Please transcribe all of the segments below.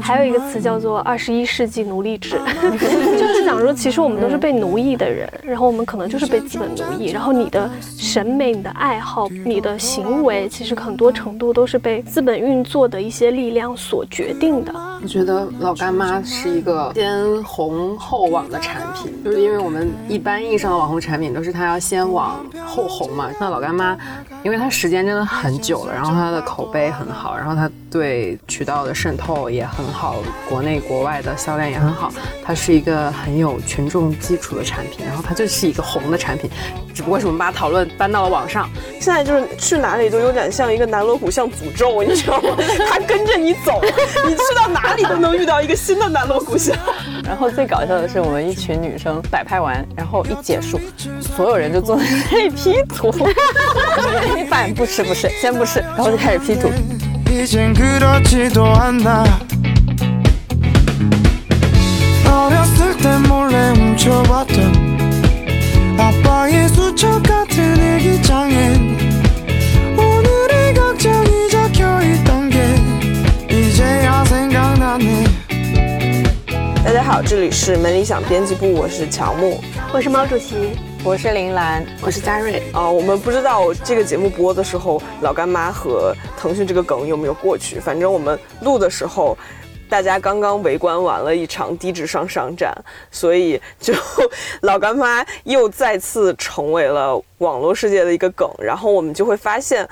还有一个词叫做“二十一世纪奴隶制”，就是讲说，其实我们都是被奴役的人，然后我们可能就是被资本奴役，然后你的审美、你的爱好、你的行为，其实很多程度都是被资本运作的一些力量所决定的。我觉得老干妈是一个先红后网的产品，就是因为我们一般意义上的网红产品都是它要先网后红嘛。那老干妈，因为它时间真的很久了，然后它的口碑很好，然后它对渠道的渗透也很好，国内国外的销量也很好，它是一个很有群众基础的产品，然后它就是一个红的产品，只不过是我们把讨论搬到了网上。现在就是去哪里都有点像一个南锣鼓巷诅咒，你知道吗？它跟着你走，你去到哪里都能遇到一个新的南锣鼓巷。然后最搞笑的是，我们一群女生摆拍完，然后一结束，所有人就坐在那里 P 图。饭不吃不吃，先不吃，然后就开始 P 图。 이젠 그렇지도 않나 어렸을 때 몰래 훔쳐봤던 아빠의 수첩 같은 일기장엔 오늘의 걱정이 적혀있던 게 이제야 생각나네 大家好，这里是门理想编辑部，我是乔木。我是毛主席， 我是林兰，我是嘉瑞，啊、我们不知道这个节目播的时候，老干妈和腾讯这个梗有没有过去。反正我们录的时候，大家刚刚围观完了一场低智商商战，所以就 老干妈又再次成为了网络世界的一个梗。然后我们就会发现，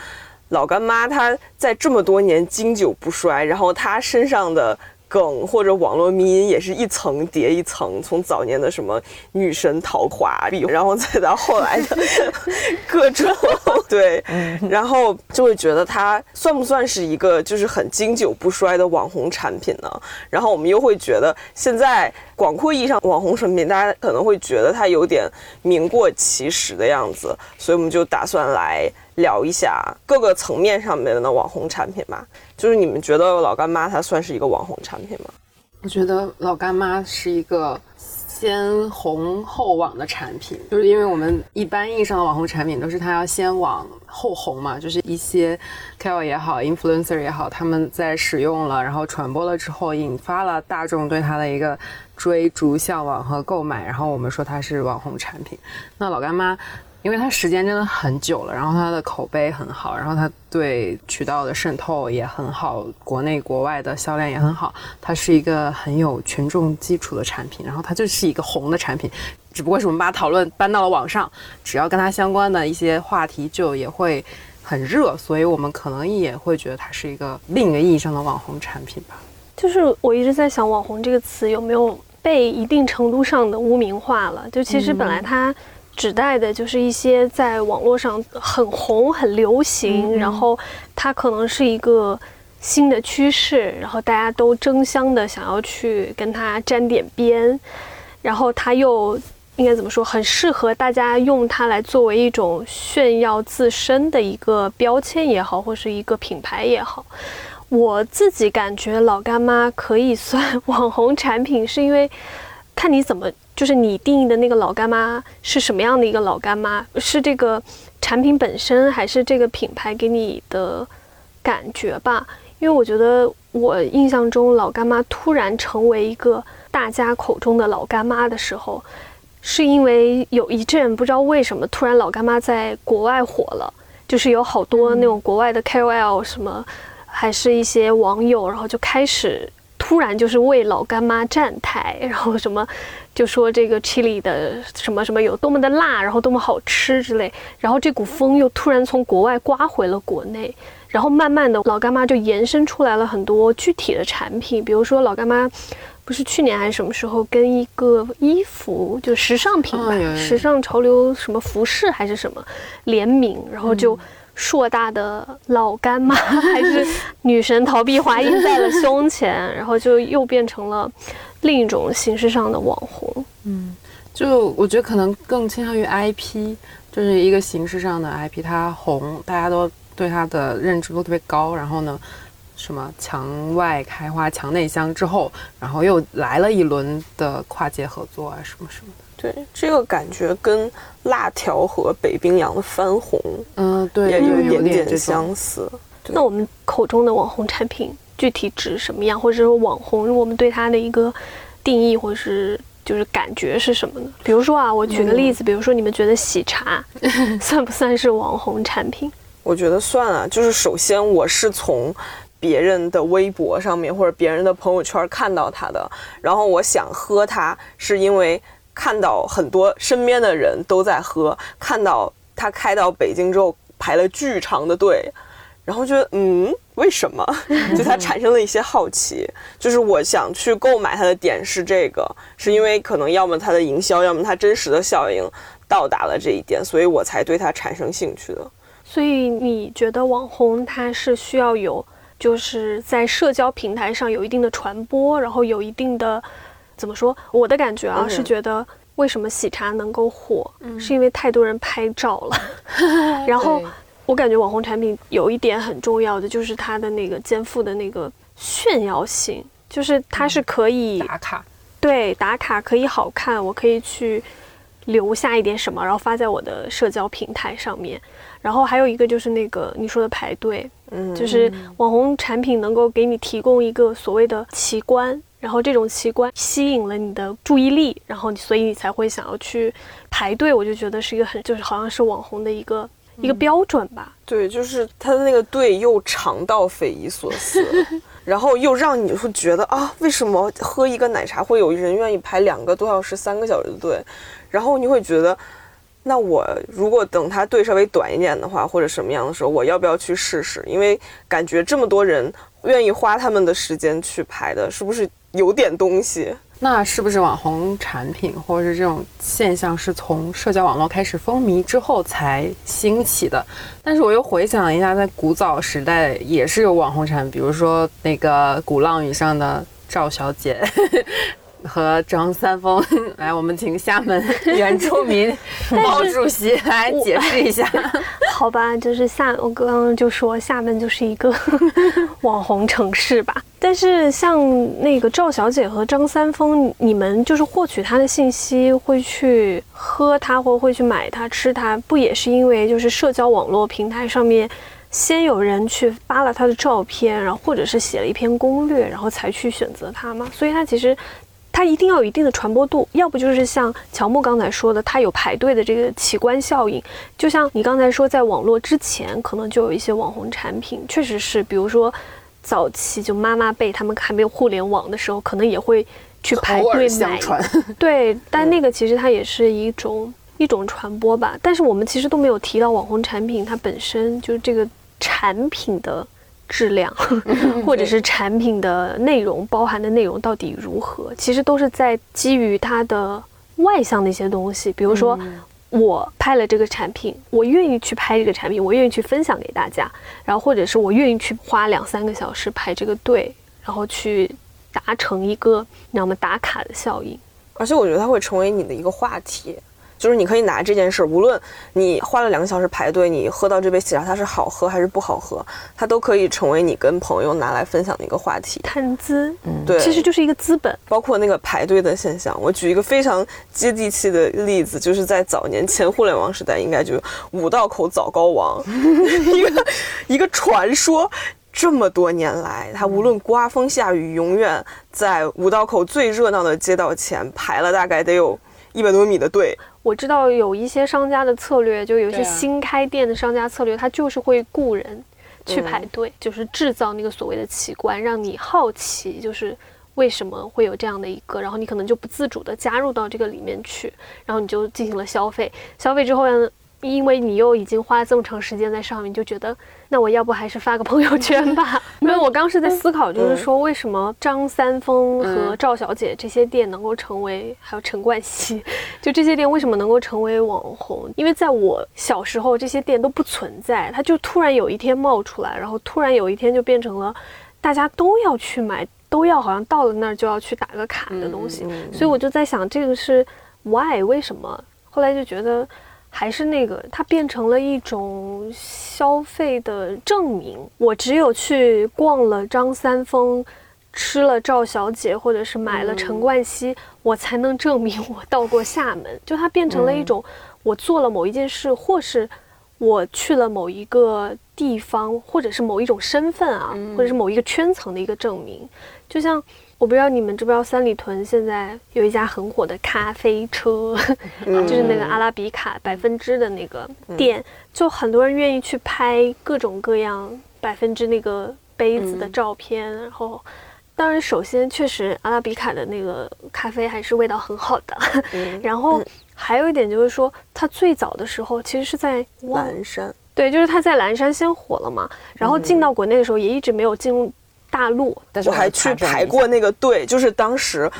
老干妈她在这么多年经久不衰，然后她身上的。梗或者网络迷因也是一层叠一层，从早年的什么女神陶华碧，然后再到后来的各种 对，然后就会觉得它算不算是一个就是很经久不衰的网红产品呢？然后我们又会觉得现在广阔意义上网红产品，大家可能会觉得它有点名过其实的样子，所以我们就打算来聊一下各个层面上面的网红产品吧。就是你们觉得老干妈它算是一个网红产品吗？我觉得老干妈是一个先红后网的产品，就是因为我们一般意义上的网红产品都是它要先网后红嘛，就是一些 KOL 也好，influencer 也好，他们在使用了，然后传播了之后，引发了大众对它的一个追逐、向往和购买，然后我们说它是网红产品。那老干妈。因为它时间真的很久了，然后它的口碑很好，然后它对渠道的渗透也很好，国内国外的销量也很好，它是一个很有群众基础的产品，然后它就是一个红的产品，只不过是我们把讨论搬到了网上，只要跟它相关的一些话题就也会很热，所以我们可能也会觉得它是一个另一个意义上的网红产品吧。就是我一直在想“网红”这个词有没有被一定程度上的污名化了？就其实本来它。指代的就是一些在网络上很红、很流行，然后它可能是一个新的趋势，然后大家都争相的想要去跟它沾点边，然后它又应该怎么说，很适合大家用它来作为一种炫耀自身的一个标签也好，或是一个品牌也好。我自己感觉老干妈可以算 网红产品，是因为看你怎么。就是你定义的那个老干妈是什么样的一个老干妈？是这个产品本身，还是这个品牌给你的感觉吧？因为我觉得我印象中老干妈突然成为一个大家口中的老干妈的时候，是因为有一阵不知道为什么突然老干妈在国外火了，就是有好多那种国外的 KOL 什么，还是一些网友，然后就开始突然就是为老干妈站台，然后什么。就说这个 chili 的什么什么有多么的辣，然后多么好吃之类，然后这股风又突然从国外刮回了国内，然后慢慢的老干妈就延伸出来了很多具体的产品，比如说老干妈不是去年还是什么时候跟一个衣服就时尚品吧，时尚潮流什么服饰还是什么联名，然后就硕大的老干妈 还是女神陶碧华印在了胸前，然后就又变成了。另一种形式上的网红，嗯，就我觉得可能更倾向于 IP，就是一个形式上的 IP，它红，大家都对它的认知都特别高。然后呢，什么墙外开花墙内香之后，然后又来了一轮的跨界合作啊，什么什么的。对，这个感觉跟辣条和北冰洋的翻红，嗯，对，也有一点点相似。那我们口中的网红产品。具体指什么样，或者说网红我们对它的一个定义，或者是就是感觉是什么呢？比如说啊，我举个例子，比如说你们觉得喜茶 算不算是网红产品？我觉得算啊，就是首先我是从别人的微博上面或者别人的朋友圈看到它的，然后我想喝它，是因为看到很多身边的人都在喝，看到他开到北京之后排了巨长的队，然后觉得嗯，为什么？就他产生了一些好奇，就是我想去购买它的点是这个，是因为可能要么它的营销，要么它真实的效应到达了这一点，所以我才对它产生兴趣的。所以你觉得网红他是需要有，就是在社交平台上有一定的传播，然后有一定的怎么说？我的感觉啊、嗯。是觉得为什么喜茶能够火，是因为太多人拍照了，然后我感觉网红产品有一点很重要的就是它的那个肩负的那个炫耀性，就是它是可以打卡，对打卡可以好看，我可以去留下一点什么，然后发在我的社交平台上面。然后还有一个就是那个你说的排队，嗯，就是网红产品能够给你提供一个所谓的奇观，然后这种奇观吸引了你的注意力，然后你所以你才会想要去排队。我就觉得是一个很就是好像是网红的一个、一个标准吧。对，就是他的那个队又长到匪夷所思，然后又让你会觉得啊，为什么喝一个奶茶会有人愿意排两个多小时、三个小时的队？然后你会觉得，那我如果等他队稍微短一点的话，或者什么样的时候，我要不要去试试？因为感觉这么多人愿意花他们的时间去排的，是不是有点东西？那是不是网红产品或者是这种现象是从社交网络开始风靡之后才兴起的？但是我又回想了一下，在古早时代也是有网红产品，比如说那个鼓浪屿上的赵小姐。和张三丰，来，我们请厦门 原住民毛主席来解释一下。好吧，就是厦，我刚刚就说厦门就是一个网红城市吧。但是像那个赵小姐和张三丰，你们就是获取他的信息，会去喝他或会去买他、吃他，不也是因为就是社交网络平台上面先有人去发了他的照片，然后或者是写了一篇攻略，然后才去选择他吗？所以他其实。它一定要有一定的传播度，要不就是像乔木刚才说的，它有排队的这个奇观效应。就像你刚才说，在网络之前，可能就有一些网红产品，确实是，比如说早期就妈妈辈他们还没有互联网的时候，可能也会去排队买。传，对，但那个其实它也是一种一种传播吧。但是我们其实都没有提到网红产品它本身就是这个产品的质量，或者是产品的内容包含的内容到底如何，其实都是在基于它的外向的一些东西，比如说。我拍了这个产品，我愿意去拍这个产品，我愿意去分享给大家，然后或者是我愿意去花两三个小时排这个队，然后去达成一个你知道吗打卡的效应。而且我觉得它会成为你的一个话题，就是你可以拿这件事儿，无论你花了两个小时排队，你喝到这杯喜茶它是好喝还是不好喝，它都可以成为你跟朋友拿来分享的一个话题。谈资，嗯对，其实就是一个资本。包括那个排队的现象，我举一个非常接地气的例子，就是在早年前互联网时代，应该就五道口早高王，一个一个传说。这么多年来，他无论刮风下雨，永远在五道口最热闹的街道前排了大概得有一百多米的队。我知道有一些商家的策略，就有一些新开店的商家策略，他就是会雇人去排队，就是制造那个所谓的奇观，让你好奇，就是为什么会有这样的一个，然后你可能就不自主的加入到这个里面去，然后你就进行了消费，消费之后呢？因为你又已经花了这么长时间在上面，就觉得那我要不还是发个朋友圈吧？没有，我刚是在思考，就是说为什么张三丰和赵小姐这些店能够成为，还有陈冠希，就这些店为什么能够成为网红？因为在我小时候，这些店都不存在，它就突然有一天冒出来，然后突然有一天就变成了大家都要去买，都要好像到了那儿就要去打个卡的东西。所以我就在想，这个是 why 为什么？后来就觉得。还是那个，它变成了一种消费的证明。我只有去逛了张三丰，吃了赵小姐，或者是买了陈冠希，我才能证明我到过厦门。就它变成了一种，我做了某一件事，或是我去了某一个地方，或者是某一种身份啊，或者是某一个圈层的一个证明。就像我不知道你们知不知道，三里屯现在有一家很火的咖啡车，就是那个阿拉比卡百分之的那个店，就很多人愿意去拍各种各样百分之那个杯子的照片，然后。当然，首先确实阿拉比卡的那个咖啡还是味道很好的。然后还有一点就是说，它最早的时候其实是在蓝山，对，就是它在蓝山先火了嘛。然后进到国内的时候也一直没有进入大陆。但是我还去排过那个队，就是当时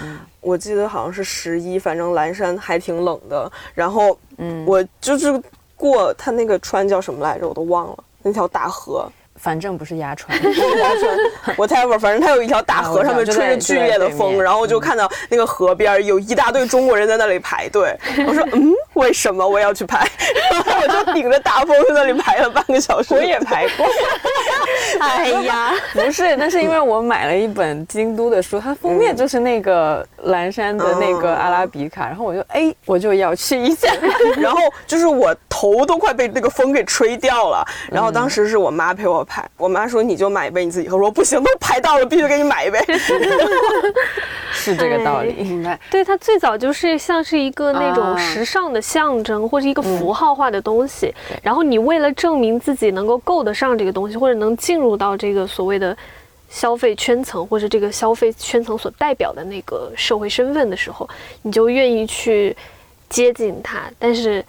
我记得好像是十一，反正蓝山还挺冷的。然后嗯，我就是过它那个川叫什么来着，我都忘了，那条大河。反正不是鸭川，鸭 川，whatever，反正它有一条大河，上面吹着剧烈的风，然后我就看到那个河边有一大堆中国人在那里排队。我说，嗯，为什么我要去排？我就顶着大风在那里排了半个小时。我也排过。哎呀，不是，那是因为我买了一本京都的书，它封面就是那个蓝山的那个阿拉比卡，然后我就哎，我就要去一下。然后就是我头都快被那个风给吹掉了。然后当时是我妈陪我。排，我妈说你就买一杯，你自己喝。说不行，都排到了，必须给你买一杯。是这个道理，明白？对，它最早就是像是一个那种时尚的象征，或者一个符号化的东西。然后你为了证明自己能够够得上这个东西，或者能进入到这个所谓的消费圈层，或者这个消费圈层所代表的那个社会身份的时候，你就愿意去接近它。但是。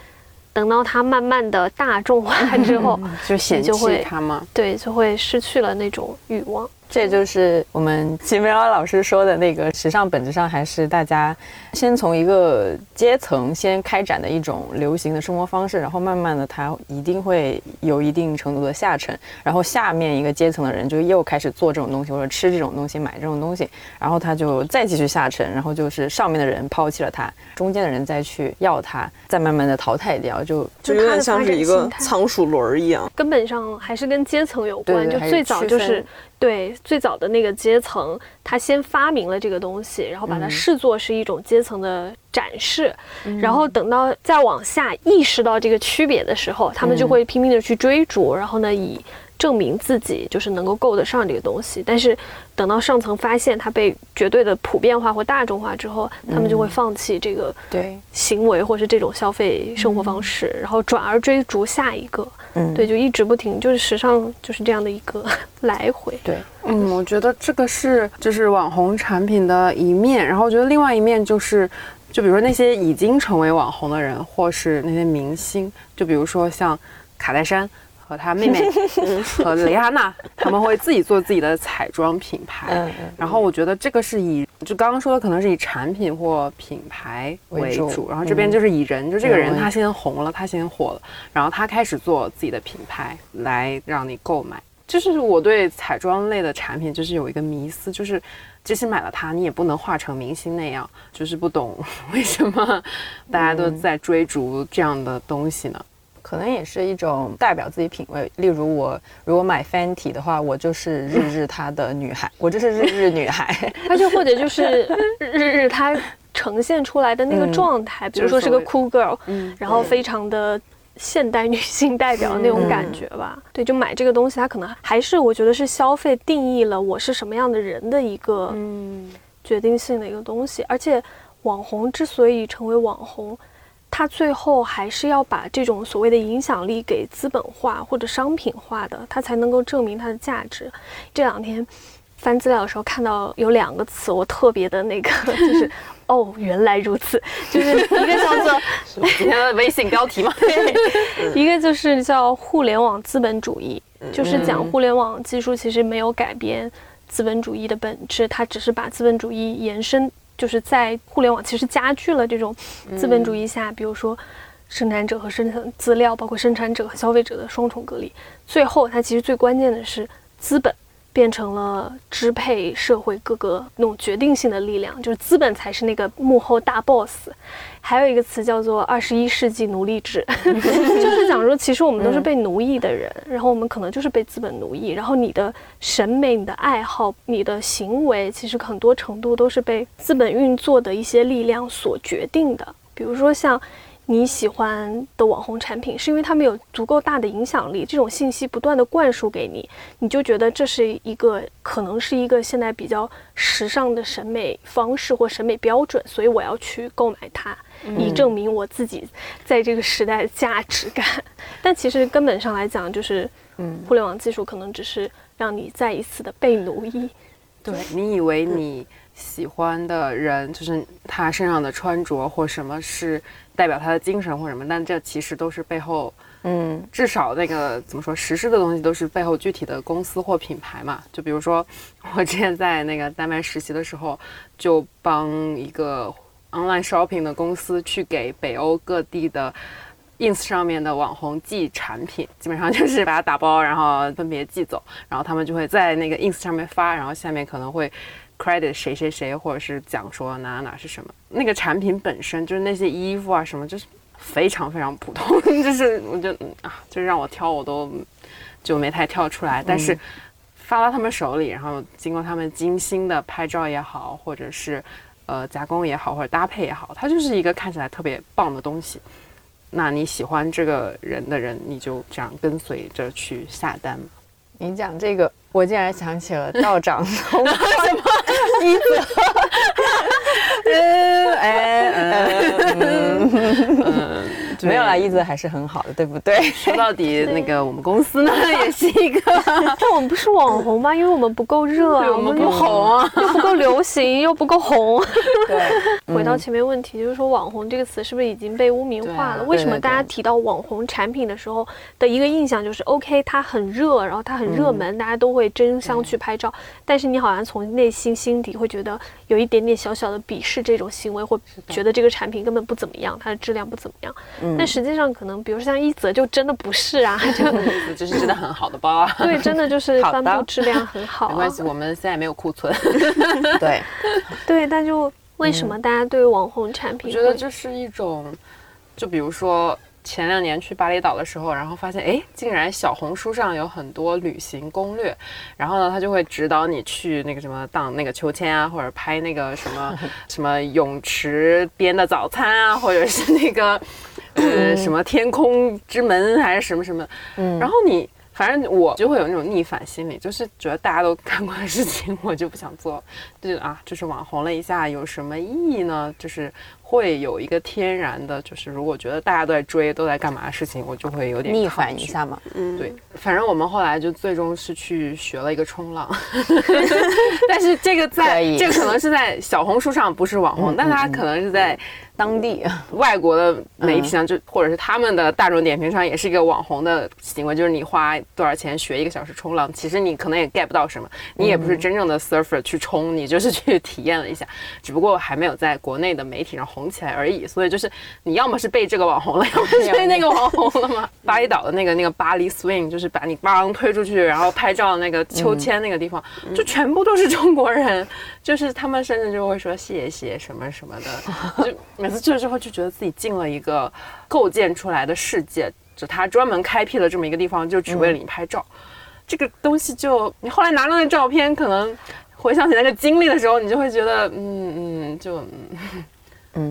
等到它慢慢的大众化之后，就嫌弃它吗？对，就会失去了那种欲望。这就是我们齐梅尔老师说的那个时尚，本质上还是大家先从一个阶层先开展的一种流行的生活方式，然后慢慢的它一定会有一定程度的下沉，然后下面一个阶层的人就又开始做这种东西或者吃这种东西买这种东西，然后他就再继续下沉，然后就是上面的人抛弃了它，中间的人再去要它，再慢慢的淘汰掉，就就有点像是一个仓鼠轮一样，根本上还是跟阶层有关，就最早就是。对，最早的那个阶层，他先发明了这个东西，然后把它视作是一种阶层的展示，然后等到再往下意识到这个区别的时候，他们就会拼命的去追逐，然后呢，以证明自己就是能够够得上这个东西。但是等到上层发现它被绝对的普遍化或大众化之后，他们就会放弃这个对行为或是这种消费生活方式，然后转而追逐下一个。嗯对，就一直不停，就是时尚就是这样的一个 来回。对，嗯，我觉得这个是就是网红产品的一面，然后我觉得另外一面就是，就比如说那些已经成为网红的人，或是那些明星，就比如说像卡戴珊。和他妹妹 和蕾哈娜，他们会自己做自己的彩妆品牌。然后我觉得这个是以就刚刚说的可能是以产品或品牌为主，然后这边就是以人，就这个人他先红了，他先火了，然后他开始做自己的品牌来让你购买。就是我对彩妆类的产品就是有一个迷思，就是即使买了它，你也不能化成明星那样。就是不懂 为什么大家都在追逐这样的东西呢？可能也是一种代表自己品味。例如我如果买 Fenty 的话，我就是日日她的女孩，我就是日日女孩。她就或者就是日日它呈现出来的那个状态，比如说是个 cool girl，嗯然后非常的现代女性代表那种感觉吧。对，就买这个东西，它可能还是我觉得是消费定义了我是什么样的人的一个决定性的一个东西。而且网红之所以成为网红。他最后还是要把这种所谓的影响力给资本化或者商品化的，他才能够证明它的价值。这两天翻资料的时候看到有两个词，我特别的那个，就是 哦，原来如此，就是一个叫做今天的微信标题嘛，一个就是叫互联网资本主义，就是讲互联网技术其实没有改变资本主义的本质，它只是把资本主义延伸。就是在互联网其实加剧了这种资本主义下，比如说生产者和生产资料，包括生产者和消费者的双重隔离。最后，它其实最关键的是资本变成了支配社会各个那种决定性的力量，就是资本才是那个幕后大 boss。还有一个词叫做“二十一世纪奴隶制 ”，就是讲说，其实我们都是被奴役的人，然后我们可能就是被资本奴役，然后你的审美、你的爱好、你的行为，其实很多程度都是被资本运作的一些力量所决定的。比如说，像你喜欢的网红产品，是因为他们有足够大的影响力，这种信息不断的灌输给你，你就觉得这是一个可能是一个现在比较时尚的审美方式或审美标准，所以我要去购买它，以证明我自己在这个时代的价值感。但其实根本上来讲，就是，嗯，互联网技术可能只是让你再一次的被奴役。对你以为你喜欢的人，就是他身上的穿着或什么是代表他的精神或什么，但这其实都是背后，嗯，至少那个怎么说，实施的东西都是背后具体的公司或品牌嘛。就比如说，我之前在那个丹麦实习的时候，就帮一个 online shopping 的公司去给北欧各地的 ins 上面的网红寄产品，基本上就是把它打包，然后分别寄走，然后他们就会在那个 ins 上面发，然后下面可能会 credit 谁谁谁，或者是讲说哪哪哪是什么。那个产品本身就是那些衣服啊什么，就是非常非常普通，就是我就嗯啊，就是让我挑我都就没太挑出来，但是。发到他们手里，然后经过他们精心的拍照也好，或者是呃加工也好，或者搭配也好，它就是一个看起来特别棒的东西。那你喜欢这个人的人，你就这样跟随着去下单。你讲这个，我竟然想起了道长从什么一泽，嗯，哎，嗯，没有啦，一直还是很好的，对不对？说到底，那个我们公司呢，也是一个，但我们不是网红吗？因为我们不够热啊，我们不又红啊。又不够流行，又不够红。对，回到前面问题，就是说“网红”这个词是不是已经被污名化了？啊为什么大家提到网红产品的时候的一个印象就是 OK，它很热，然后它很热门，大家都会争相去拍照，但是你好像从内心心底会觉得有一点点小小的鄙视这种行为，会觉得这个产品根本不怎么样，它的质量不怎么样。但实际上可能，比如说像一泽就真的不是啊，就 这是真的很好的包啊。对，真的就是帆布质量很好、啊没关。系，我们现在没有库存。对，对，但就为什么大家对网红产我品我？觉得这是一种，就比如说前两年去巴厘岛的时候，然后发现哎，竟然小红书上有很多旅行攻略，然后呢，他就会指导你去那个什么荡那个秋千啊，或者拍那个什么什么泳池边的早餐啊，或者是那个呃什么天空之门还是什么什么，嗯然后你。反正我就会有那种逆反心理，就是觉得大家都干过的事情，我就不想做。就啊，就是网红了一下，有什么意义呢？就是会有一个天然的，就是如果觉得大家都在追，都在干嘛的事情，我就会有点逆。反一下嘛。嗯，对，反正我们后来就最终是去学了一个冲浪，但是这个在以。这个可能是在小红书上不是网红，嗯但它可能是在当地，外国的媒体上，就或者是他们的大众点评上，也是一个网红的行为，就是你花多少钱学一个小时冲浪，其实你可能也 get 不到什么，你也不是真正的 surfer 去冲，你就是去体验了一下，只不过还没有在国内的媒体上红起来而已。所以就是你要么是被这个网红了，要么是被那个网红了嘛。巴厘岛的那个那个巴黎 swing，就是把你帮推出去，然后拍照那个秋千那个地方，就全部都是中国人，就是他们甚至就会说谢谢什么什么的，就每次去了之后就觉得自己进了一个构建出来的世界，就他专门开辟了这么一个地方，就只为了你拍照。这个东西就你后来拿到那照片，可能回想起那个经历的时候，你就会觉得，嗯嗯，就嗯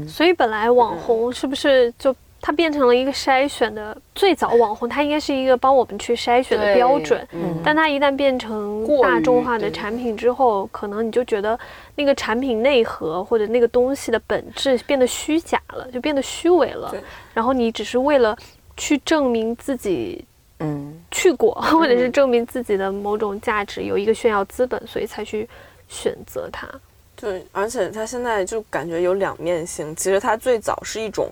所以本来网红是不是就它变成了一个筛选的最早网红，它应该是一个帮我们去筛选的标准。嗯但它一旦变成大众化的产品之后，可能你就觉得那个产品内核或者那个东西的本质变得虚假了，就变得虚伪了对。然后你只是为了去证明自己嗯，去过，或者是证明自己的某种价值，有一个炫耀资本，所以才去选择它。对，而且它现在就感觉有两面性。其实它最早是一种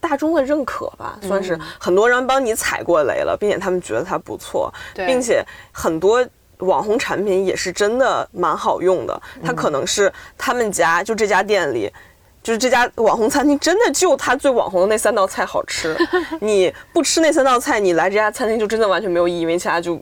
大众的认可吧，算是很多人帮你踩过雷了，并且他们觉得它不错，对并且很多。网红产品也是真的蛮好用的，它可能是他们家就这家店里，就是这家网红餐厅真的就它最网红的那三道菜好吃。你不吃那三道菜，你来这家餐厅就真的完全没有意义，因为其他就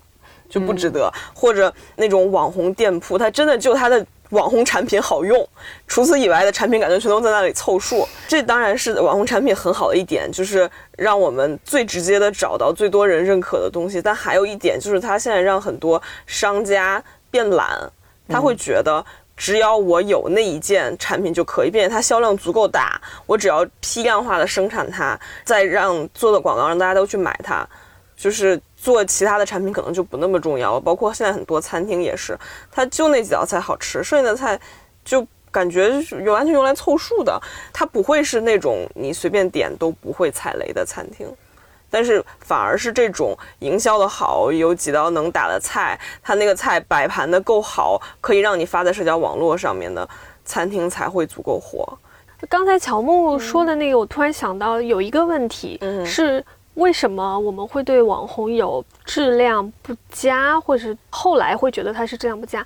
就不值得。或者那种网红店铺，它真的就它的网红产品好用，除此以外的产品感觉全都在那里凑数。这当然是网红产品很好的一点，就是让我们最直接的找到最多人认可的东西。但还有一点就是，它现在让很多商家变懒，他会觉得。只要我有那一件产品就可以，并且它销量足够大，我只要批量化的生产它，再让做的广告让大家都去买它，就是做其他的产品可能就不那么重要了。包括现在很多餐厅也是，它就那几道菜好吃，剩下的菜就感觉是完全用来凑数的，它不会是那种你随便点都不会踩雷的餐厅。但是反而是这种营销的好，有几道能打的菜，它那个菜摆盘的够好，可以让你发在社交网络上面的餐厅才会足够火。刚才乔木说的那个，我突然想到有一个问题、嗯是。为什么我们会对网红有质量不佳，或者是后来会觉得它是质量不佳？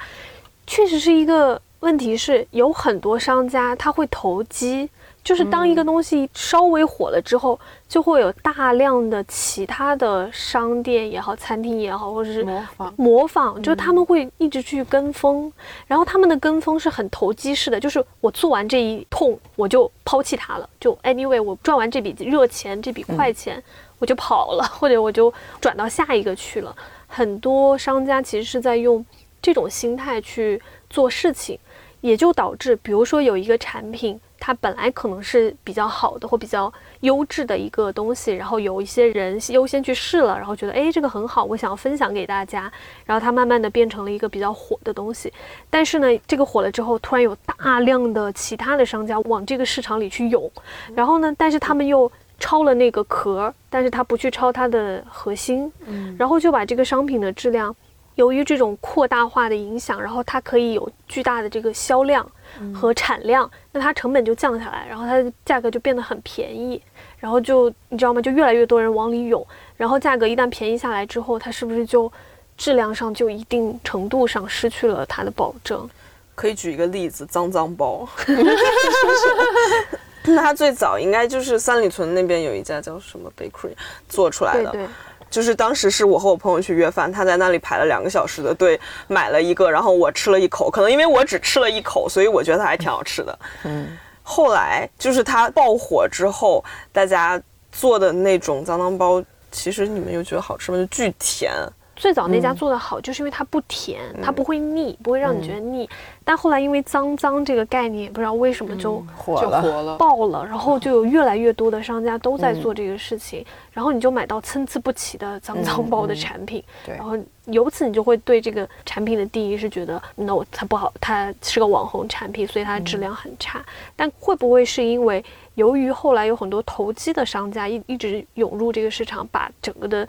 确实是一个问题是，有很多商家他会投机，就是当一个东西稍微火了之后，就会有大量的其他的商店也好、餐厅也好，或者是模仿。模仿，就是他们会一直去跟风，然后他们的跟风是很投机式的，就是我做完这一通我就抛弃它了，就 anyway 我赚完这笔热钱、这笔快钱、我就跑了，或者我就转到下一个去了。很多商家其实是在用这种心态去做事情，也就导致，比如说有一个产品，它本来可能是比较好的或比较优质的一个东西，然后有一些人优先去试了，然后觉得哎这个很好，我想要分享给大家，然后它慢慢的变成了一个比较火的东西。但是呢，这个火了之后，突然有大量的其他的商家往这个市场里去涌，然后呢，但是他们又抄了那个壳，但是他不去抄它的核心，然后就把这个商品的质量。由于这种扩大化的影响，然后它可以有巨大的这个销量和产量，那它成本就降下来，然后它的价格就变得很便宜，然后就你知道吗？就越来越多人往里涌，然后价格一旦便宜下来之后，它是不是就质量上就一定程度上失去了它的保证？可以举一个例子，脏脏包。那它最早应该就是三里屯那边有一家叫什么 bakery 做出来的，对对，就是当时是我和我朋友去约饭，他在那里排了两个小时的队，买了一个，然后我吃了一口，可能因为我只吃了一口，所以我觉得它还挺好吃的。嗯，后来就是它爆火之后，大家做的那种脏脏包，其实你们又觉得好吃吗？就巨甜。最早那家做的好，就是因为它不甜，它不会腻，不会让你觉得腻。但后来因为脏脏这个概念，也不知道为什么就就火了。火了。爆了，然后就有越来越多的商家都在做这个事情，然后你就买到参差不齐的脏脏包的产品，对然后由此你就会对这个产品的定义是觉得，no，它不好，它是个网红产品，所以它的质量很差。但会不会是因为由于后来有很多投机的商家一一直涌入这个市场，把整个的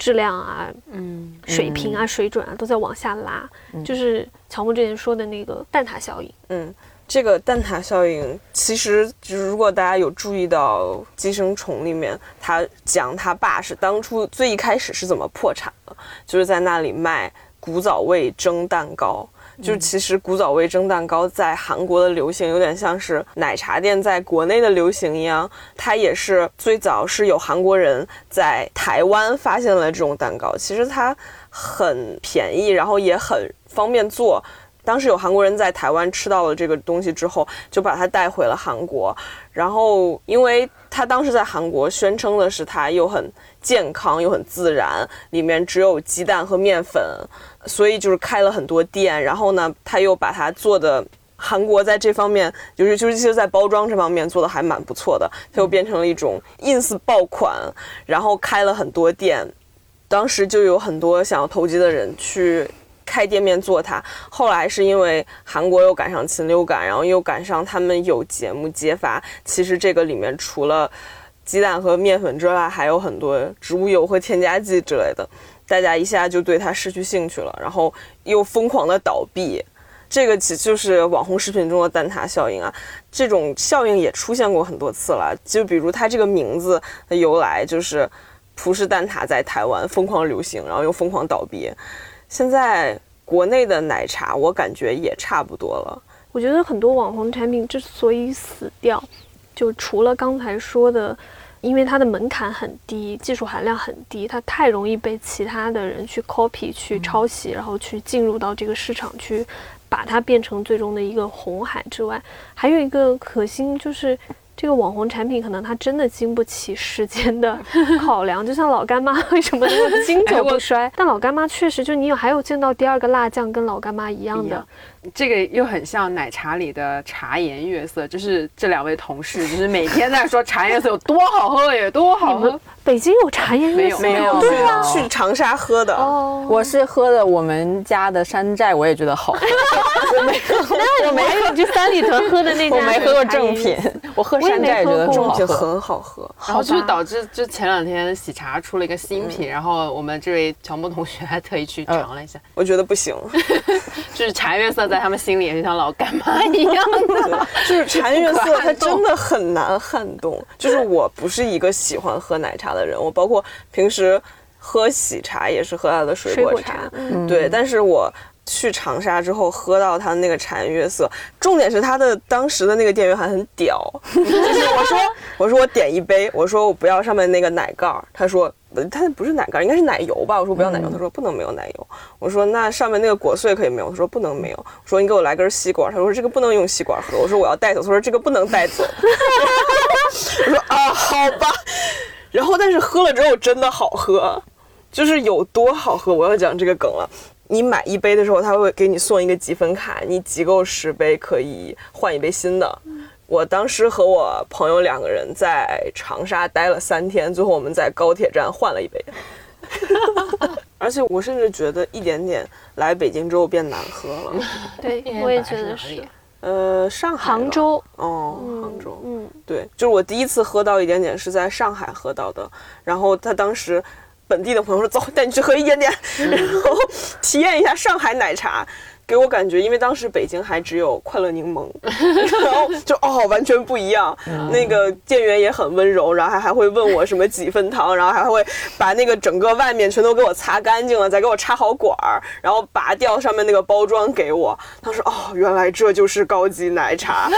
质量啊、嗯，水平啊、水准啊都在往下拉，就是乔木之前说的那个蛋挞效应。嗯，这个蛋挞效应，其实就是如果大家有注意到《寄生虫》里面，他讲他爸是当初最一开始是怎么破产的，就是在那里卖古早味蒸蛋糕。就其实古早味蒸蛋糕在韩国的流行，有点像是奶茶店在国内的流行一样。它也是最早是有韩国人在台湾发现了这种蛋糕，其实它很便宜，然后也很方便做。当时有韩国人在台湾吃到了这个东西之后，就把它带回了韩国。然后，因为他当时在韩国宣称的是它又很健康又很自然，里面只有鸡蛋和面粉，所以就是开了很多店。然后呢，他又把它做的韩国在这方面，就是就是其实在包装这方面做的还蛮不错的，它又变成了一种 ins 爆款，然后开了很多店。当时就有很多想要投机的人去开店面做它。后来是因为韩国又赶上禽流感，然后又赶上他们有节目揭发，其实这个里面除了鸡蛋和面粉之外，还有很多植物油和添加剂之类的，大家一下就对它失去兴趣了，然后又疯狂的倒闭。这个其实就是网红食品中的蛋挞效应啊，这种效应也出现过很多次了。就比如它这个名字的由来，就是葡式蛋挞在台湾疯狂流行，然后又疯狂倒闭。现在国内的奶茶，我感觉也差不多了。我觉得很多网红产品之所以死掉，就除了刚才说的，因为它的门槛很低，技术含量很低，它太容易被其他的人去 copy、去抄袭，然后去进入到这个市场去，把它变成最终的一个红海之外，还有一个核心就是。这个网红产品可能它真的经不起时间的考量，就像老干妈 为什么经久不衰？但老干妈确实就你有还有见到第二个辣酱跟老干妈一样的，这个又很像奶茶里的茶颜悦色，就是这两位同事，就是每天在说茶颜悦色有多好喝，有多好喝。北京有茶颜悦色没有吗？没有啊，去长沙喝的。哦，我是喝的我们家的山寨，我也觉得好喝。我 没喝，我没有，就三里屯喝的那家，我没喝过正品，我喝山寨也觉得我也没喝过正好喝。很好喝，然后就导致，就前两天喜茶出了一个新品，然后我们这位乔木同学还特意去尝了一下，我觉得不行。就是茶颜悦色在他们心里也是像老干妈一样的。就是茶颜悦色，它真的很难撼动。就是我不是一个喜欢喝奶茶的人，我包括平时喝喜茶也是喝它的水果茶，水果茶嗯对。但是我去长沙之后喝到它那个茶颜悦色，重点是他的当时的那个店员还很屌，就是我说我说我点一杯，我说我不要上面那个奶盖儿，他说。呃它不是奶盖儿，应该是奶油吧？我说不要奶油，他说不能没有奶油。我说那上面那个果碎可以没有？他说不能没有。我说你给我来根吸管，他说这个不能用吸管喝。我说我要带走，他说这个不能带走。我说啊，好吧。然后但是喝了之后真的好喝，就是有多好喝，我要讲这个梗了。你买一杯的时候，他会给你送一个积分卡，你集够十杯可以换一杯新的。我当时和我朋友两个人在长沙待了三天，最后我们在高铁站换了一杯。而且我甚至觉得一点点来北京之后变难喝了。对，我也觉得是。呃，上海杭州，哦，杭州，嗯，对，就是我第一次喝到一点点是在上海喝到的，然后他当时本地的朋友说走，带你去喝一点点，然后体验一下上海奶茶。给我感觉，因为当时北京还只有快乐柠檬，然后就哦完全不一样。那个店员也很温柔，然后还还会问我什么几分糖，然后还会把那个整个外面全都给我擦干净了，再给我插好管儿，然后拔掉上面那个包装给我。他说哦，原来这就是高级奶茶。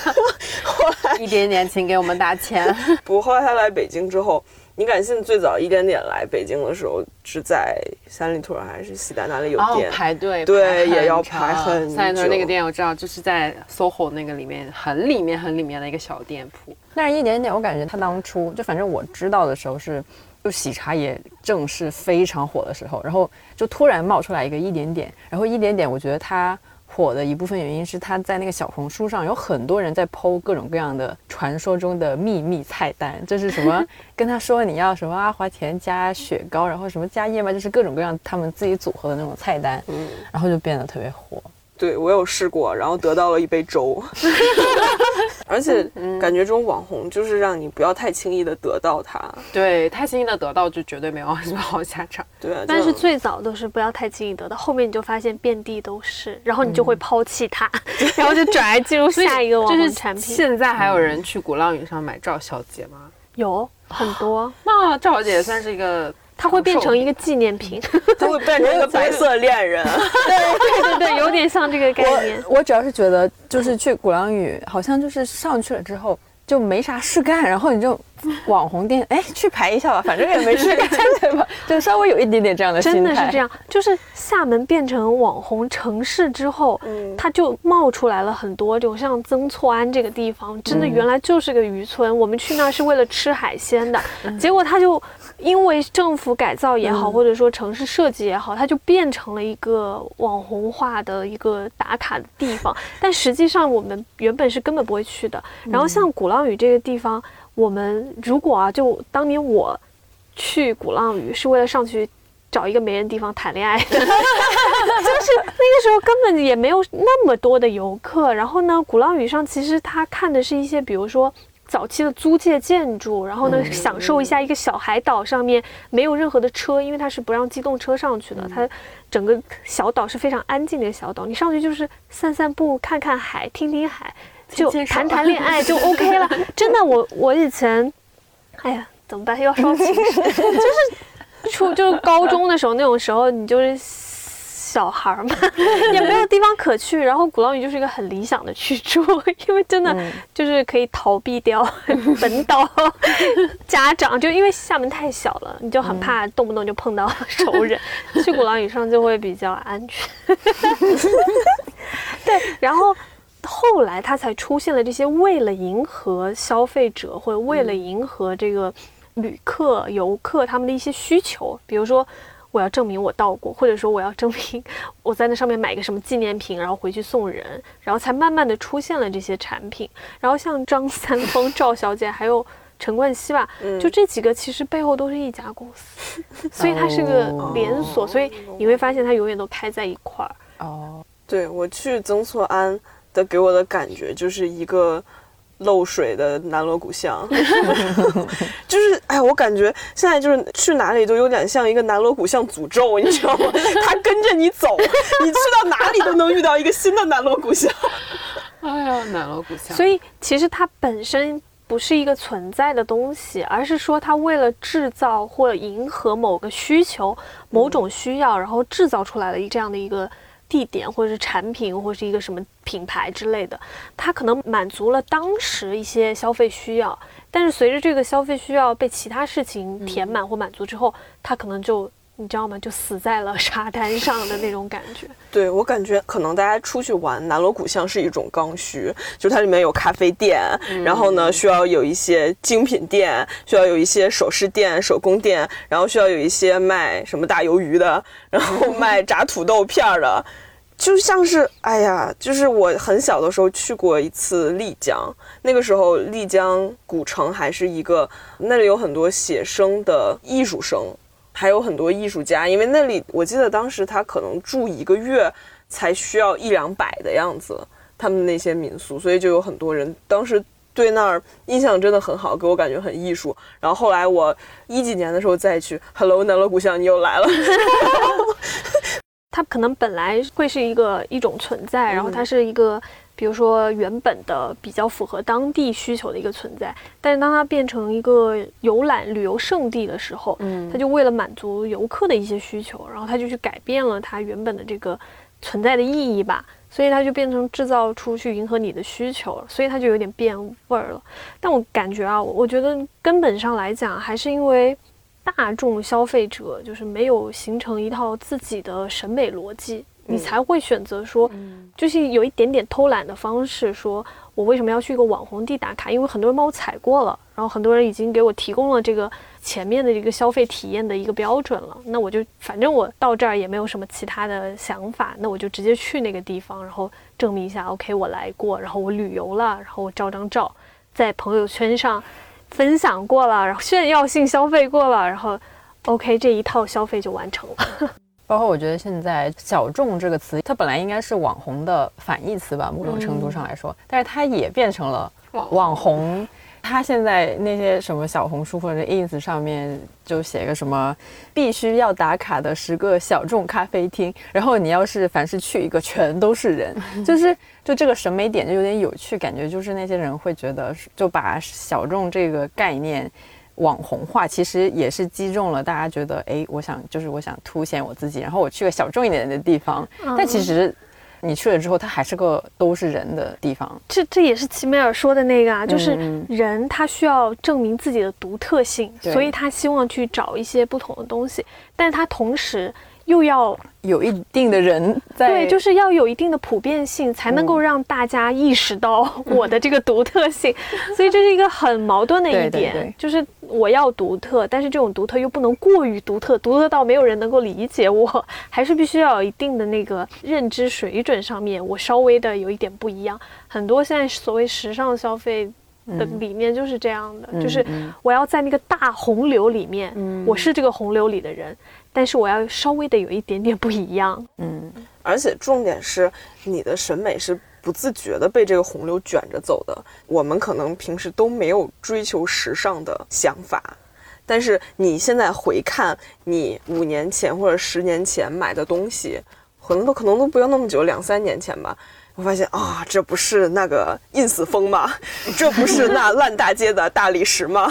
后来一点点，请给我们打钱。不过后来他来北京之后，你敢信最早一点点来北京的时候是在三里屯还是西单哪里有哦店？，排队，对排也要排很三里屯那个店我知道，就是在 SOHO 那个里面很里面很里面的一个小店铺。但是一点点，我感觉他当初就反正我知道的时候是，就喜茶也正是非常火的时候，然后就突然冒出来一个一点点，然后一点点，我觉得它火的一部分原因是他在那个小红书上有很多人在剖各种各样的传说中的秘密菜单，就是什么 跟他说你要什么阿华田加雪糕，然后什么加燕麦，就是各种各样他们自己组合的那种菜单，嗯然后就变得特别火。对我有试过，然后得到了一杯粥。而且嗯感觉这种网红就是让你不要太轻易的得到它。对，太轻易的得到就绝对没有什么好下场。对啊，但是最早都是不要太轻易得到，后面你就发现遍地都是，然后你就会抛弃它，然后就转而进入下一个网红产品。现在还有人去鼓浪屿上买赵小姐吗？有很多，那赵小姐也算是一个，它会变成一个纪念品。它会变成一个白色恋人。对对对，有点像这个概念。我主要是觉得，就是去鼓浪屿，好像就是上去了之后就没啥事干，然后你就网红店，哎，去排一下吧，反正也没事干，对吧？就稍微有一点点这样的心态。真的是这样，就是厦门变成网红城市之后，嗯它就冒出来了很多这种像曾厝垵这个地方，真的原来就是个渔村，我们去那儿是为了吃海鲜的，结果它就因为政府改造也好，或者说城市设计也好，它就变成了一个网红化的一个打卡的地方，但实际上我们原本是根本不会去的。然后像鼓浪屿这个地方，我们如果啊，就当年我去鼓浪屿是为了上去找一个没人地方谈恋爱的，就是那个时候根本也没有那么多的游客。然后呢，鼓浪屿上其实他看的是一些，比如说。早期的租界建筑，然后呢，享受一下一个小海岛上面没有任何的车，因为它是不让机动车上去的。它整个小岛是非常安静的小岛，你上去就是散散步、看看海、听听海，就谈谈恋爱 就 OK 了。真的，我我以前，哎呀，怎么办？又要说情绪，就是初就是高中的时候，那种时候你就是小孩儿嘛，也没有地方可去，然后鼓浪屿就是一个很理想的去处，因为真的就是可以逃避掉 本岛家长，就因为厦门太小了，你就很怕动不动就碰到熟人，去鼓浪屿上就会比较安全。对，然后后来它才出现了这些为了迎合消费者或者为了迎合这个旅客、游客他们的一些需求，比如说。我要证明我到过，或者说我要证明 我在那上面买一个什么纪念品，然后回去送人，然后才慢慢的出现了这些产品。然后像张三丰、赵小姐还有陈冠希吧，就这几个其实背后都是一家公司，所以它是个连锁，所以你会发现它永远都开在一块儿。哦，对我去曾厝垵的给我的感觉就是一个漏水的南锣鼓巷，就是哎，我感觉现在就是去哪里都有点像一个南锣鼓巷诅咒，你知道吗？它跟着你走，你去到哪里都能遇到一个新的南锣鼓巷。哎呀，南锣鼓巷。所以其实它本身不是一个存在的东西，而是说它为了制造或迎合某个需求、某种需要，然后制造出来的一这样的一个地点，或者是产品，或者是一个什么品牌之类的。它可能满足了当时一些消费需要，但是随着这个消费需要被其他事情填满或满足之后，它可能就你知道吗？就死在了沙滩上的那种感觉。对我感觉，可能大家出去玩，南锣鼓巷是一种刚需，就它里面有咖啡店，然后呢需要有一些精品店，需要有一些首饰店、手工店，然后需要有一些卖什么大鱿鱼的，然后 卖炸土豆片儿的，就像是哎呀，就是我很小的时候去过一次丽江，那个时候丽江古城还是一个那里有很多写生的艺术生。还有很多艺术家，因为那里我记得当时他可能住一个月才需要一两百的样子，他们那些民宿，所以就有很多人当时对那儿印象真的很好，给我感觉很艺术。然后后来我一几年的时候再去，Hello 南锣鼓巷，你又来了。它可能本来会是一个一种存在，然后它是一个，比如说原本的比较符合当地需求的一个存在，但是当它变成一个游览旅游胜地的时候，嗯，它就为了满足游客的一些需求，然后它就去改变了它原本的这个存在的意义吧，所以它就变成制造出去迎合你的需求了，所以它就有点变味儿了。但我感觉啊，我觉得根本上来讲，还是因为。大众消费者就是没有形成一套自己的审美逻辑，你才会选择说，就是有一点点偷懒的方式，说我为什么要去一个网红地打卡？因为很多人帮我踩过了，然后很多人已经给我提供了这个前面的这个消费体验的一个标准了。那我就反正我到这儿也没有什么其他的想法，那我就直接去那个地方，然后证明一下，OK，我来过，然后我旅游了，然后我照张照，在朋友圈上。分享过了，然后炫耀性消费过了，然后，OK，这一套消费就完成了。包括我觉得现在“小众”这个词，它本来应该是网红的反义词吧，某种程度上来说，但是它也变成了网红。他现在那些什么小红书或者 ins 上面就写个什么必须要打卡的十个小众咖啡厅，然后你要是凡是去一个，全都是人，就是就这个审美点就有点有趣，感觉就是那些人会觉得就把小众这个概念网红化，其实也是击中了大家觉得，哎，我想就是我想凸显我自己，然后我去个小众一点的地方，但其实。你去了之后，它还是个都是人的地方。这这也是齐美尔说的那个啊，就是人他需要证明自己的独特性，所以他希望去找一些不同的东西，但是他同时又要有一定的人在，对，就是要有一定的普遍性，才能够让大家意识到 我的这个独特性。所以这是一个很矛盾的一点，就是我要独特，但是这种独特又不能过于独特，独特到没有人能够理解我，还是必须要有一定的那个认知水准上面，我稍微的有一点不一样。很多现在所谓时尚消费的理念就是这样的，就是我要在那个大洪流里面，我是这个洪流里的人。但是我要稍微的有一点点不一样，嗯，而且重点是你的审美是不自觉的被这个洪流卷着走的。我们可能平时都没有追求时尚的想法，但是你现在回看你五年前或者十年前买的东西，可能都可能都不要那么久，两三年前吧。我发现啊，这不是那个 ins 风吗？这不是那 烂大街的大理石吗？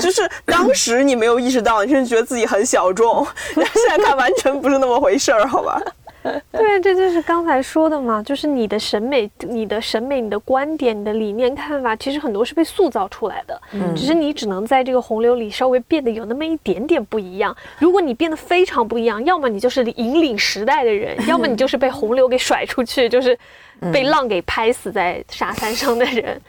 就是当时你没有意识到，你甚至觉得自己很小众，现在看完全不是那么回事儿，好吧？对，这就是刚才说的嘛，就是你的审美、你的审美、你的观点、你的理念、看法，其实很多是被塑造出来的。嗯，只是你只能在这个洪流里稍微变得有那么一点点不一样。如果你变得非常不一样，要么你就是引领时代的人，要么你就是被洪流给甩出去，就是被浪给拍死在沙滩上的人。嗯，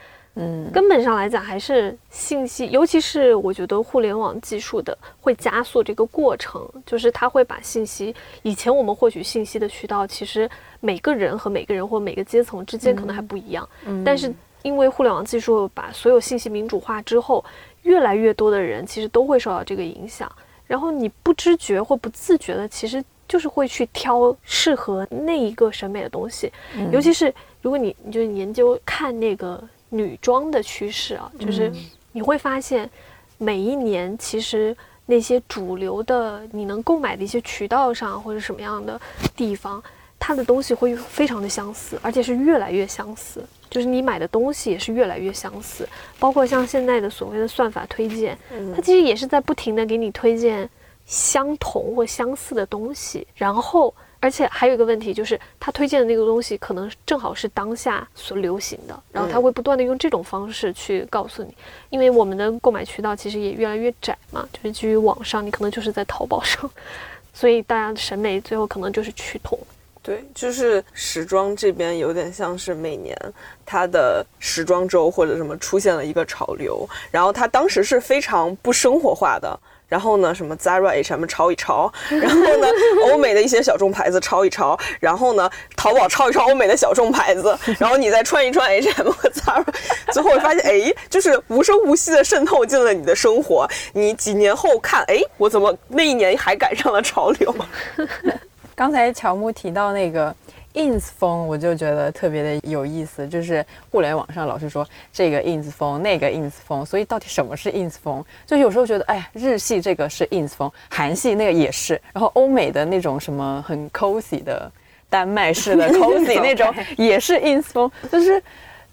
根本上来讲还是信息，尤其是我觉得互联网技术的会加速这个过程，就是它会把信息，以前我们获取信息的渠道，其实每个人和每个人或每个阶层之间可能还不一样，但是因为互联网技术把所有信息民主化之后，越来越多的人其实都会受到这个影响，然后你不知觉或不自觉的，其实就是会去挑适合那一个审美的东西，尤其是如果你你就是研究看那个女装的趋势啊，就是你会发现每一年其实那些主流的你能购买的一些渠道上或者什么样的地方，它的东西会非常的相似，而且是越来越相似。就是你买的东西也是越来越相似，包括像现在的所谓的算法推荐，它其实也是在不停的给你推荐相同或相似的东西。然后，而且还有一个问题就是，他推荐的那个东西可能正好是当下所流行的，然后他会不断的用这种方式去告诉你。因为我们的购买渠道其实也越来越窄嘛，就是基于网上，你可能就是在淘宝上，所以大家的审美最后可能就是趋同。对，就是时装这边有点像是每年它的时装周或者什么出现了一个潮流，然后它当时是非常不生活化的。然后呢，什么 Zara、H&M 抄一抄，然后呢，欧美的一些小众牌子抄一抄，然后呢，淘宝抄一抄欧美的小众牌子，然后你再穿一穿 H&M 和 Zara，最后会发现，哎，就是无声无息的渗透进了你的生活。你几年后看，哎，我怎么那一年还赶上了潮流？刚才乔木提到那个 ins 风，我就觉得特别的有意思，就是互联网上老是说这个 ins 风，那个 ins 风，所以到底什么是 ins 风？就有时候觉得，哎呀，日系这个是 ins 风，韩系那个也是，然后欧美的那种什么很 cozy 的丹麦式的 cozy 那种也是 ins 风，就是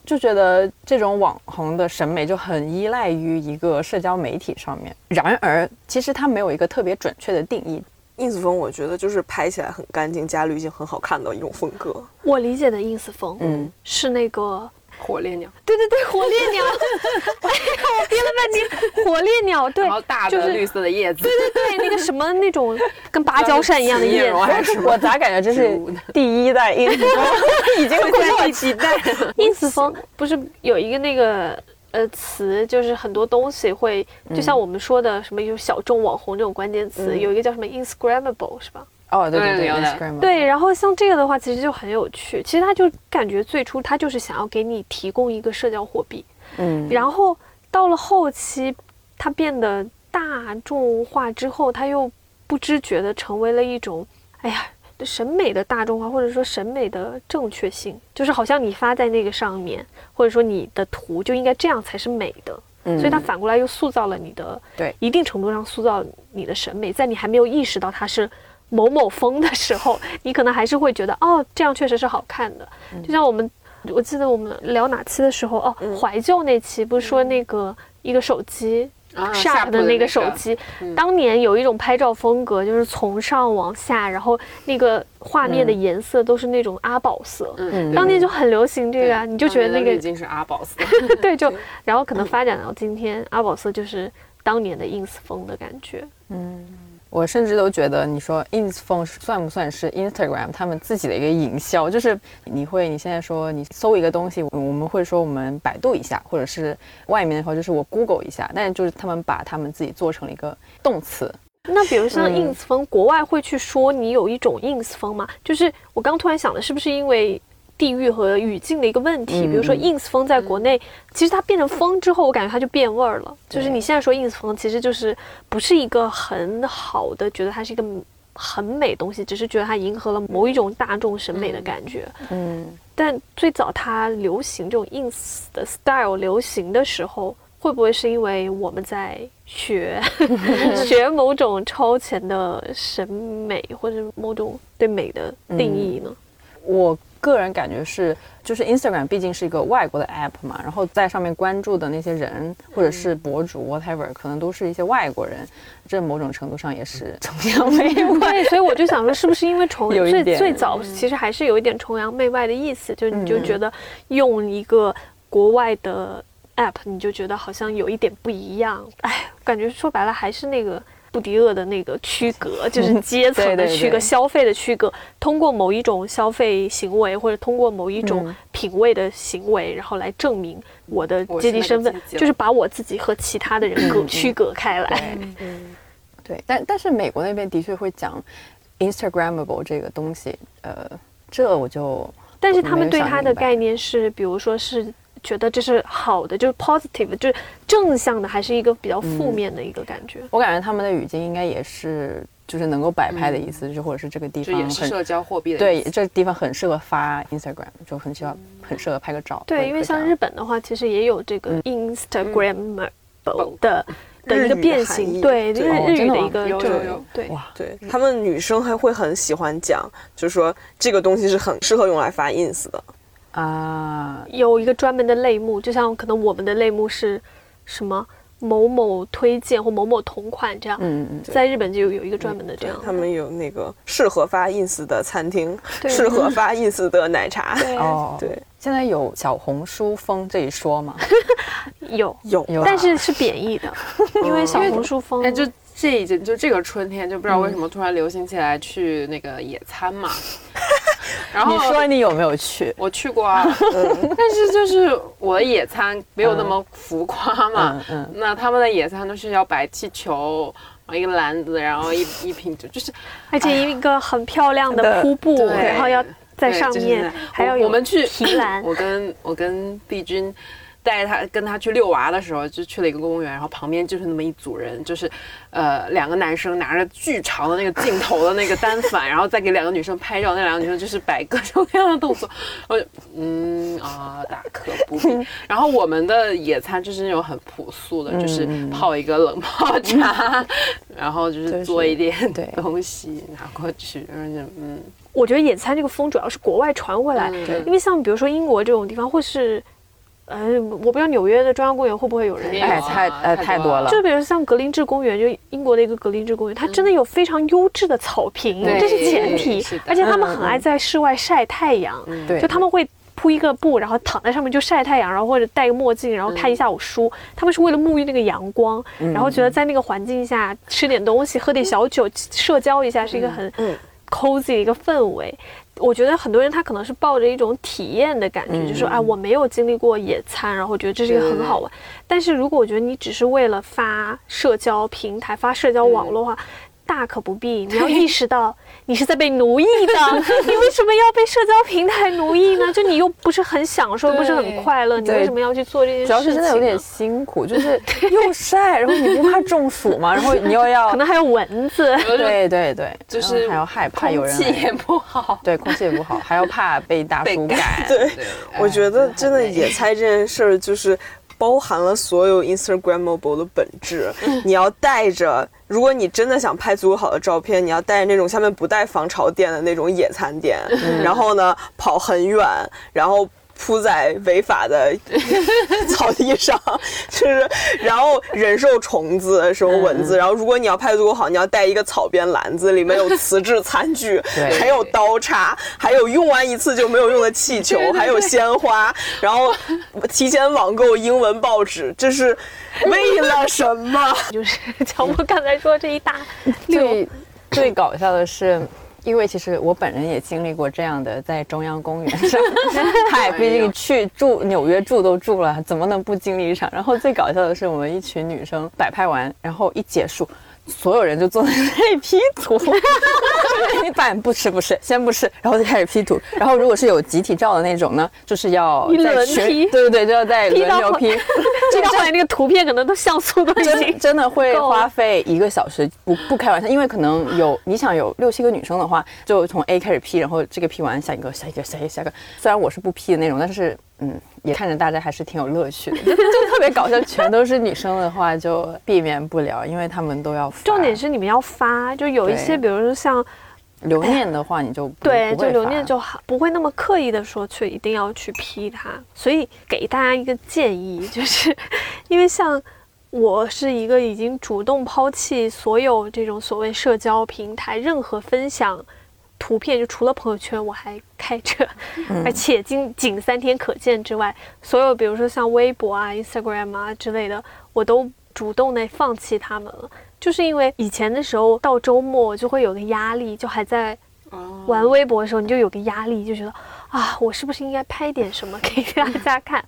就觉得这种网红的审美就很依赖于一个社交媒体上面。然而，其实它没有一个特别准确的定义。Ins 风，我觉得就是拍起来很干净，加滤镜很好看的一种风格。我理解的 ins 风，嗯，是那个火烈鸟，对对对，火烈鸟。哎呀，我憋了半天，火烈鸟，对，然后大就是的绿色的叶子，对对对，那个什么那种跟芭蕉扇一样的叶子。我咋感觉这是第一代 ins 风，已经过第几代？ins 风不是有一个那个呃词，就是很多东西会，就像我们说的什么有小众网红这种关键词，有一个叫什么 Instagrammable 是吧？哦，对对对对有，Instagram 对，然后像这个的话，其实就很有趣。其实他就感觉最初他就是想要给你提供一个社交货币，嗯，然后到了后期，它变得大众化之后，它又不知觉的成为了一种，哎呀，审美的大众化，或者说审美的正确性，就是好像你发在那个上面，或者说你的图就应该这样才是美的。嗯所以它反过来又塑造了你的，对一定程度上塑造你的审美，在你还没有意识到它是某某风的时候，你可能还是会觉得，哦，这样确实是好看的。嗯就像我们，我记得我们聊哪期的时候，哦，怀旧那期不是说那个一个手机。啊 Sharp 的那个手机，当年有一种拍照风格，就是从上往下，然后那个画面的颜色都是那种阿宝色，嗯，当年就很流行这个啊，你就觉得那个已经是阿宝色 对，就然后可能发展到今天，阿宝色就是当年的 ins 风的感觉。我甚至都觉得，你说 ins 风算不算是 Instagram 他们自己的一个营销？就是你会，你现在说你搜一个东西，我们会说我们百度一下，或者是外面的话就是我 Google 一下，但是就是他们把他们自己做成了一个动词。那比如像嗯 ins 风，国外会去说你有一种 ins 风吗？就是我刚突然想的，是不是因为地域和语境的一个问题？比如说嗯 ins 风在国内，其实它变成风之后，我感觉它就变味儿了。就是你现在说 ins 风，其实就是不是一个很好的，觉得它是一个很美的东西，只是觉得它迎合了某一种大众审美的感觉。嗯，但最早它流行这种 ins 的 style 流行的时候，会不会是因为我们在学 学某种超前的审美，或者某种对美的定义呢？我个人感觉是，就是 Instagram 毕竟是一个外国的 app 嘛，然后在上面关注的那些人或者是博主 whatever，可能都是一些外国人，这某种程度上也是崇洋媚外。对，所以我就想说，是不是因为崇 最最早其实还是有一点崇洋媚外的意思，就你就觉得用一个国外的 app，你就觉得好像有一点不一样。哎，感觉说白了还是那个布迪厄的那个区隔，就是阶层的区隔、对。消费的区隔，通过某一种消费行为或者通过某一种嗯。品味的行为，然后来证明我的阶级身份就是把我自己和其他的人隔区隔开来。对，但但是美国那边的确会讲 Instagrammable 这个东西，呃，这我就但是他们对它的概念是，比如说是觉得这是好的，就是 positive，就是正向的，还是一个比较负面的一个感觉。我感觉他们的语境应该也是就是能够摆拍的意思，就或者是这个地方很也是社交货币的对意思。这地方很适合发 Instagram，就很喜欢很适合拍个照。对，因为像日本的话，其实也有这个嗯。Instagrammable 的的一个变形，对对。日日语的一个这种有有有。对。哇，对。他们女生还会很喜欢讲，就是说这个东西是很适合用来发 ins 的。啊，有一个专门的类目，就像可能我们的类目是什么某某推荐或某某同款这样，嗯嗯，在日本就有一个专门的这样。的。他们有那个适合发 ins 的餐厅，适合发 ins 的奶茶。对。哦，对，现在有小红书风这一说吗？有，有。有。但是是贬义的，因为小红书风哎，就这一阵就这个春天，就不知道为什么突然流行起来去那个野餐嘛。然后你说你有没有去？我去过啊，但是就是我的野餐没有那么浮夸嘛。嗯嗯那他们的野餐都是要摆气球，然后一个篮子，然后一一瓶酒，就是而且一个很漂亮的的瀑布，然后要在上面就是还要有我我们去提篮 我跟我跟碧君带他跟他去遛娃的时候，就去了一个公园，然后旁边就是那么一组人，就是呃两个男生拿着巨长的那个镜头的那个单反，然后再给两个女生拍照，那两个女生就是摆各种各样的动作，我就嗯啊大可不必。然后我们的野餐就是那种很朴素的，就是嗯泡一个冷泡茶，然后就是做一点东西拿过去，然后就嗯。我觉得野餐这个风主要是国外传回来，嗯因为像比如说英国这种地方，或是呃，我不知道纽约的中央公园会不会有人太呃太多了太多了。就比如像格林治公园，就英国的一个格林治公园，它真的有非常优质的草坪，对这是前提。而且他们很爱在室外晒太阳，对，就他们会铺一个布，然后躺在上面就晒太阳，然后或者戴个墨镜，然后看一下午书。他们是为了沐浴那个阳光，然后觉得在那个环境下吃点东西、喝点小酒、社交一下是一个很嗯 cozy 的一个氛围。我觉得很多人他可能是抱着一种体验的感觉，就说啊，我没有经历过野餐，然后觉得这是一个很好玩。但是如果我觉得你只是为了发社交平台、发社交网络的话，大可不必。你要意识到你是在被奴役的，你为什么要被社交平台奴役呢？就你又不是很享受，不是很快乐，你为什么要去做这件事情？主要是真的有点辛苦，就是 又晒，然后你不怕中暑吗？然后你又要可能还有蚊子。对对对，就是还要害怕有人空气也不好。对空气也不好，还要怕被大叔被赶。对，我觉得哎真的野菜这件事儿就是包含了所有 Instagrammable 的本质。你要带着，如果你真的想拍足够好的照片，你要带着那种下面不带防潮垫的那种野餐垫，然后呢跑很远，然后。铺在违法的 草地上，就是，然后忍受虫子、什么蚊子，然后如果你要拍的足够好，你要带一个草编篮子，里面有瓷质餐具，对还有刀叉，还有用完一次就没有用的气球，还有鲜花，然后提前网购英文报纸，这是为了什么？就是乔布刚才说这一大溜，最最搞笑的是。因为其实我本人也经历过这样的，在中央公园上，嗨，毕竟去住纽约住都住了，怎么能不经历一场？然后最搞笑的是，我们一群女生摆拍完，然后一结束，所有人就坐在那里 P 图，一般不吃不吃，先不吃，然后就开始 P 图。然后如果是有集体照的那种呢，就是要一轮 P 对对对，就要在轮流 P。这个后来那个图片可能都像素都已真经真的会花费一个小时，不不开玩笑，因为可能有你想有六七个女生的话，就从 A 开始 P，然后这个 P 完，下一个下一个下一个下一个。虽然我是不 P 的那种，但是嗯，也看着大家还是挺有乐趣的，就就特别搞笑。全都是女生的话，就避免不了，因为他们都要发。重点是你们要发，就有一些，比如说像留念的话，你就不对，就留念就好，不会那么刻意的说去一定要去批它。所以给大家一个建议，就是因为像我是一个已经主动抛弃所有这种所谓社交平台任何分享。图片就除了朋友圈我还开着，嗯。而且仅仅三天可见之外，所有比如说像微博啊、Instagram 啊之类的，我都主动的放弃他们了。就是因为以前的时候到周末就会有个压力，就还在玩微博的时候，你就有个压力，就觉得啊，我是不是应该拍点什么给大家看？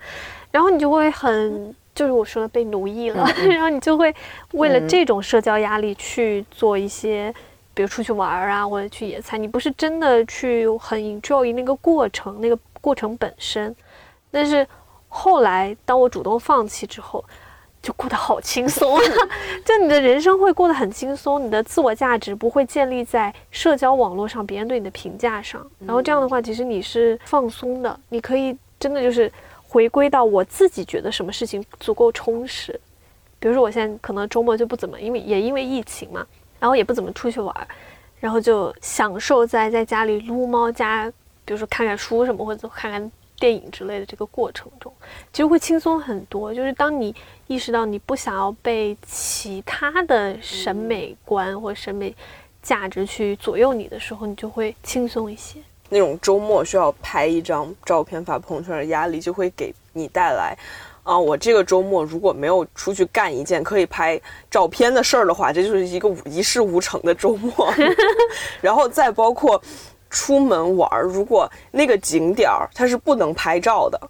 然后你就会很，就是我说的被奴役了，然后你就会为了这种社交压力去做一些，比如出去玩儿啊，或者去野餐，你不是真的去很 enjoy 那个过程，那个过程本身。但是后来当我主动放弃之后，就过得好轻松啊！就你的人生会过得很轻松，你的自我价值不会建立在社交网络上别人对你的评价上。然后这样的话，其实你是放松的，你可以真的就是回归到我自己觉得什么事情足够充实。比如说我现在可能周末就不怎么，因为也因为疫情嘛，然后也不怎么出去玩，然后就享受在在家里撸猫加，比如说看看书什么，或者看看。电影之类的这个过程中，其实会轻松很多。就是当你意识到你不想要被其他的审美观或审美价值去左右你的时候，你就会轻松一些。那种周末需要拍一张照片发朋友圈的压力，就会给你带来，啊，我这个周末如果没有出去干一件可以拍照片的事儿的话，这就是一个一事无成的周末。然后再包括。出门玩儿，如果那个景点儿它是不能拍照的，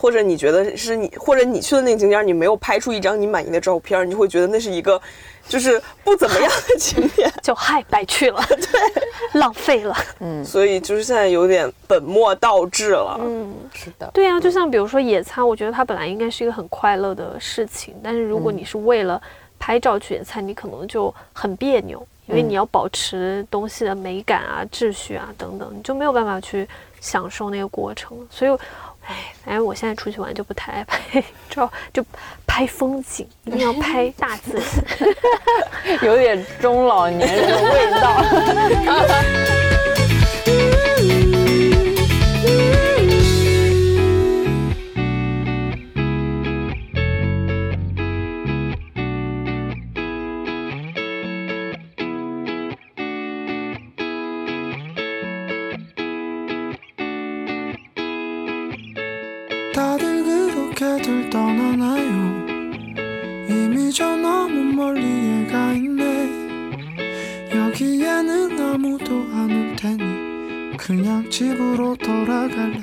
或者你觉得是你，或者你去的那个景点你没有拍出一张你满意的照片，你就会觉得那是一个就是不怎么样的景点，就嗨白去了，对，浪费了，嗯，所以就是现在有点本末倒置了，嗯，是的，对啊，就像比如说野餐，我觉得它本来应该是一个很快乐的事情，但是如果你是为了拍照去野餐，你可能就很别扭。因为你要保持东西的美感啊、秩序啊等等，你就没有办法去享受那个过程。所以，哎，反正我现在出去玩就不太爱拍照，就拍风景，一定要拍大自然，有点中老年人的味道。다들 떠나나요? 이미 저 너무 멀리에 가 있네. 여기에는 아무도 안 올 테니 그냥 집으로 돌아갈래.